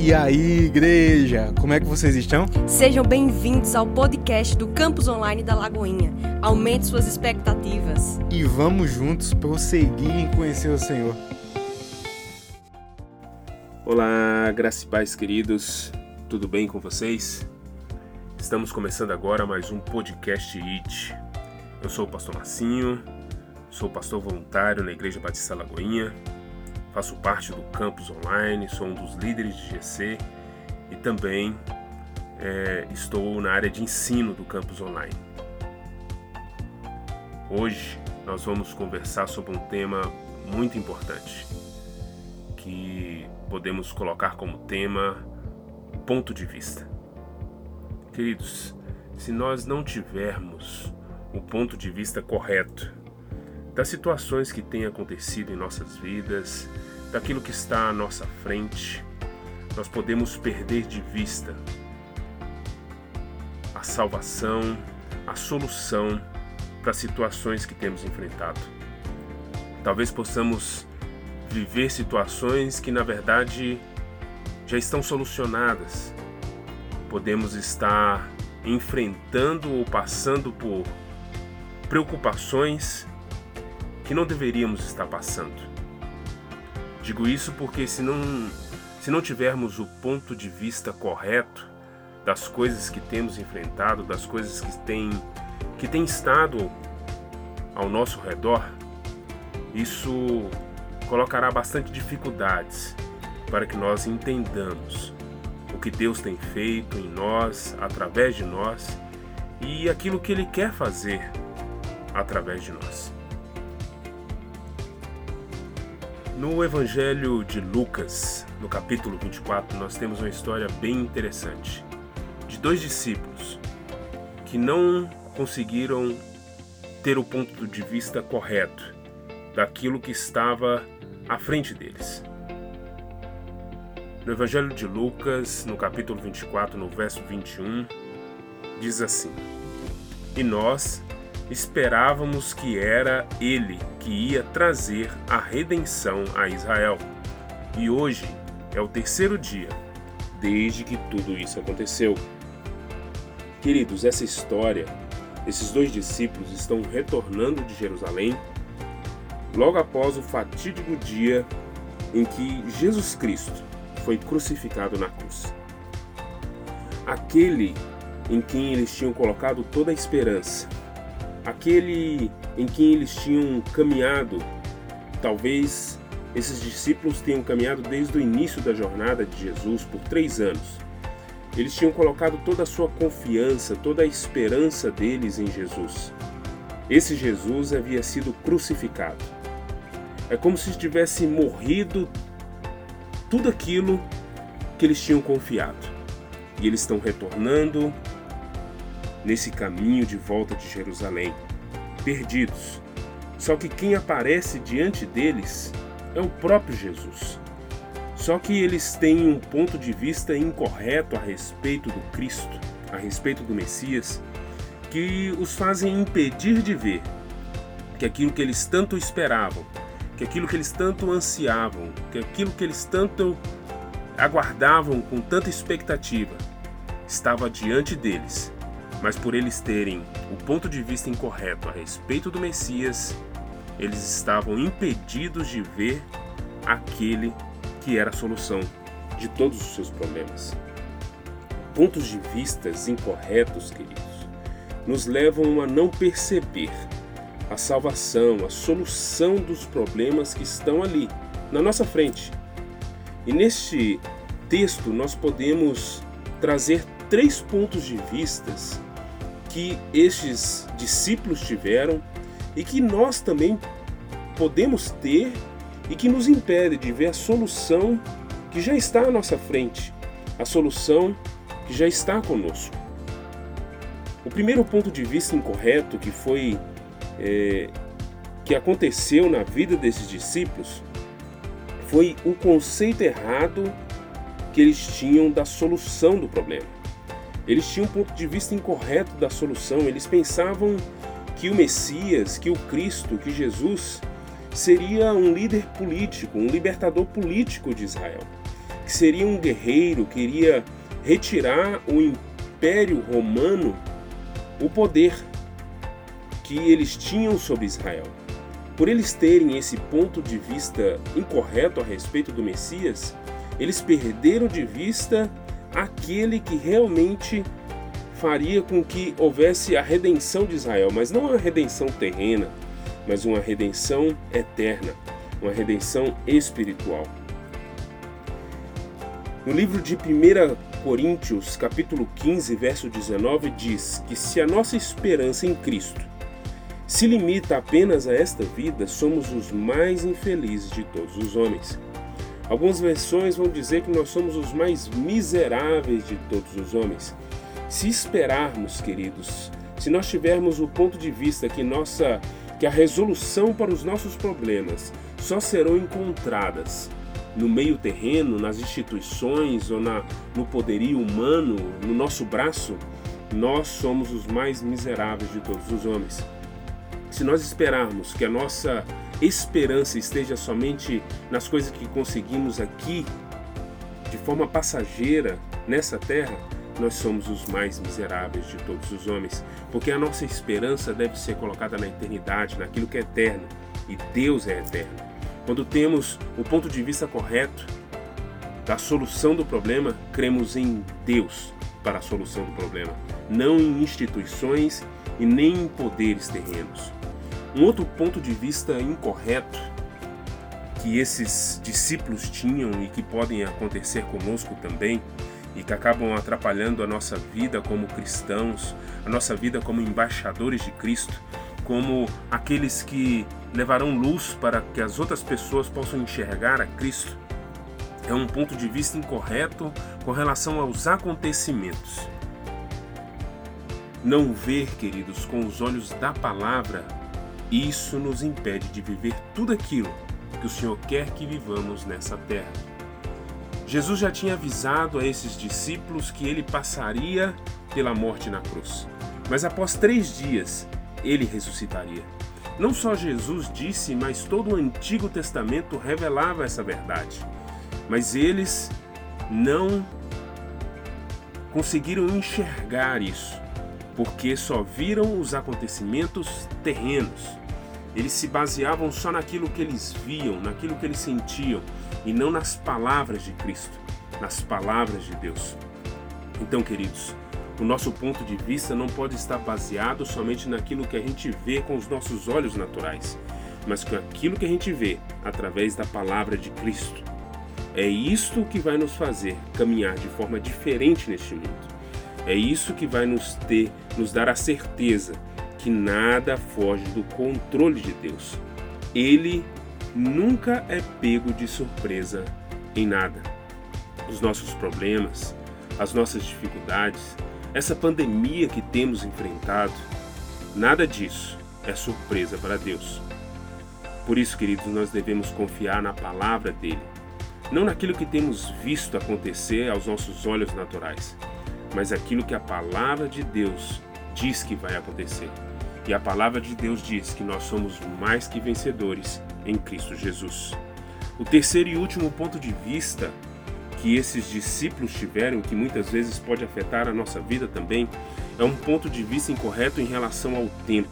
E aí, igreja, como é que vocês estão? Sejam bem-vindos ao podcast do Campus Online da Lagoinha. Aumente suas expectativas. E vamos juntos prosseguir em conhecer o Senhor. Olá, graças e paz, queridos. Tudo bem com vocês? Estamos começando agora mais um podcast IT. Eu sou o pastor Marcinho, sou pastor voluntário na Igreja Batista Lagoinha faço parte do campus online, sou um dos líderes de GC e também é, estou na área de ensino do campus online. Hoje nós vamos conversar sobre um tema muito importante que podemos colocar como tema ponto de vista. Queridos, se nós não tivermos o ponto de vista correto das situações que têm acontecido em nossas vidas, daquilo que está à nossa frente, nós podemos perder de vista a salvação, a solução para situações que temos enfrentado. Talvez possamos viver situações que na verdade já estão solucionadas. Podemos estar enfrentando ou passando por preocupações que não deveríamos estar passando. Digo isso porque se não, se não tivermos o ponto de vista correto das coisas que temos enfrentado, das coisas que têm, que têm estado ao nosso redor, isso colocará bastante dificuldades para que nós entendamos o que Deus tem feito em nós, através de nós e aquilo que Ele quer fazer através de nós. No Evangelho de Lucas, no capítulo 24, nós temos uma história bem interessante de dois discípulos que não conseguiram ter o ponto de vista correto daquilo que estava à frente deles. No Evangelho de Lucas, no capítulo 24, no verso 21, diz assim: E nós, esperávamos que era ele que ia trazer a redenção a Israel. E hoje é o terceiro dia desde que tudo isso aconteceu. Queridos, essa história, esses dois discípulos estão retornando de Jerusalém logo após o fatídico dia em que Jesus Cristo foi crucificado na cruz. Aquele em quem eles tinham colocado toda a esperança, aquele em quem eles tinham caminhado. Talvez esses discípulos tenham caminhado desde o início da jornada de Jesus por três anos. Eles tinham colocado toda a sua confiança, toda a esperança deles em Jesus. Esse Jesus havia sido crucificado. É como se tivesse morrido tudo aquilo que eles tinham confiado. E eles estão retornando nesse caminho de volta de Jerusalém, perdidos. Só que quem aparece diante deles é o próprio Jesus. Só que eles têm um ponto de vista incorreto a respeito do Cristo, a respeito do Messias, que os fazem impedir de ver que aquilo que eles tanto esperavam, que aquilo que eles tanto ansiavam, que aquilo que eles tanto aguardavam com tanta expectativa, estava diante deles mas por eles terem o ponto de vista incorreto a respeito do Messias, eles estavam impedidos de ver aquele que era a solução de todos os seus problemas. Pontos de vistas incorretos, queridos, nos levam a não perceber a salvação, a solução dos problemas que estão ali, na nossa frente. E neste texto nós podemos trazer três pontos de vistas que estes discípulos tiveram e que nós também podemos ter e que nos impede de ver a solução que já está à nossa frente, a solução que já está conosco. O primeiro ponto de vista incorreto que foi é, que aconteceu na vida desses discípulos foi o conceito errado que eles tinham da solução do problema. Eles tinham um ponto de vista incorreto da solução. Eles pensavam que o Messias, que o Cristo, que Jesus seria um líder político, um libertador político de Israel. que seria um guerreiro, queria retirar o Império Romano o poder que eles tinham sobre Israel. Por eles terem esse ponto de vista incorreto a respeito do Messias, eles perderam de vista aquele que realmente faria com que houvesse a redenção de Israel, mas não uma redenção terrena, mas uma redenção eterna, uma redenção espiritual. No livro de 1 Coríntios, capítulo 15, verso 19, diz que se a nossa esperança em Cristo se limita apenas a esta vida, somos os mais infelizes de todos os homens. Algumas versões vão dizer que nós somos os mais miseráveis de todos os homens. Se esperarmos, queridos, se nós tivermos o ponto de vista que nossa que a resolução para os nossos problemas só serão encontradas no meio terreno, nas instituições ou na, no poderio humano, no nosso braço, nós somos os mais miseráveis de todos os homens. Se nós esperarmos que a nossa esperança esteja somente nas coisas que conseguimos aqui, de forma passageira, nessa terra, nós somos os mais miseráveis de todos os homens, porque a nossa esperança deve ser colocada na eternidade, naquilo que é eterno, e Deus é eterno. Quando temos o ponto de vista correto da solução do problema, cremos em Deus para a solução do problema, não em instituições e nem em poderes terrenos. Um outro ponto de vista incorreto que esses discípulos tinham e que podem acontecer conosco também e que acabam atrapalhando a nossa vida como cristãos, a nossa vida como embaixadores de Cristo, como aqueles que levarão luz para que as outras pessoas possam enxergar a Cristo. É um ponto de vista incorreto com relação aos acontecimentos. Não ver, queridos, com os olhos da palavra, isso nos impede de viver tudo aquilo que o Senhor quer que vivamos nessa terra. Jesus já tinha avisado a esses discípulos que ele passaria pela morte na cruz. Mas após três dias, ele ressuscitaria. Não só Jesus disse, mas todo o Antigo Testamento revelava essa verdade. Mas eles não conseguiram enxergar isso, porque só viram os acontecimentos terrenos. Eles se baseavam só naquilo que eles viam, naquilo que eles sentiam, e não nas palavras de Cristo, nas palavras de Deus. Então, queridos, o nosso ponto de vista não pode estar baseado somente naquilo que a gente vê com os nossos olhos naturais, mas com aquilo que a gente vê através da palavra de Cristo. É isto que vai nos fazer caminhar de forma diferente neste mundo. É isso que vai nos ter, nos dar a certeza que nada foge do controle de Deus. Ele nunca é pego de surpresa em nada. Os nossos problemas, as nossas dificuldades, essa pandemia que temos enfrentado, nada disso é surpresa para Deus. Por isso, queridos, nós devemos confiar na palavra dele, não naquilo que temos visto acontecer aos nossos olhos naturais, mas aquilo que a palavra de Deus diz que vai acontecer. E a palavra de Deus diz que nós somos mais que vencedores em Cristo Jesus. O terceiro e último ponto de vista que esses discípulos tiveram, que muitas vezes pode afetar a nossa vida também, é um ponto de vista incorreto em relação ao tempo.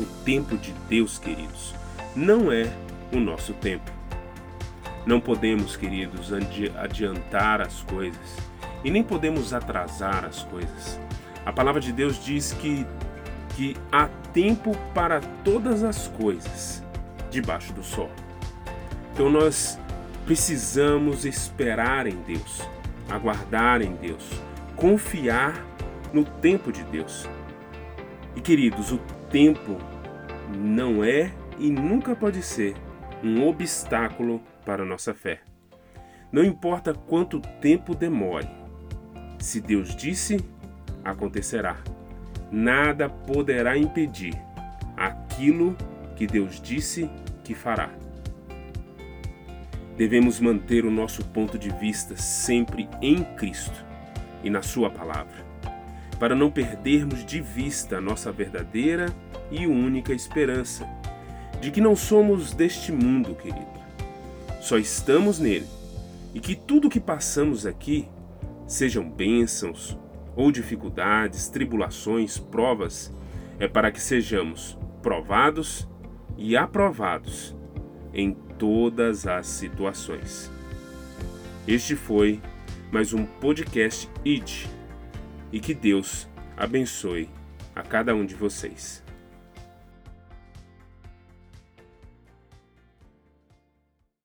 O tempo de Deus, queridos, não é o nosso tempo. Não podemos, queridos, adiantar as coisas e nem podemos atrasar as coisas. A palavra de Deus diz que, que há tempo para todas as coisas debaixo do sol. Então nós precisamos esperar em Deus, aguardar em Deus, confiar no tempo de Deus. E queridos, o tempo não é e nunca pode ser um obstáculo para a nossa fé. Não importa quanto tempo demore, se Deus disse, acontecerá. Nada poderá impedir aquilo que Deus disse que fará. Devemos manter o nosso ponto de vista sempre em Cristo e na Sua palavra, para não perdermos de vista a nossa verdadeira e única esperança, de que não somos deste mundo, querido. Só estamos nele e que tudo que passamos aqui, sejam bênçãos ou dificuldades, tribulações, provas, é para que sejamos provados e aprovados em todas as situações. Este foi mais um podcast IT e que Deus abençoe a cada um de vocês.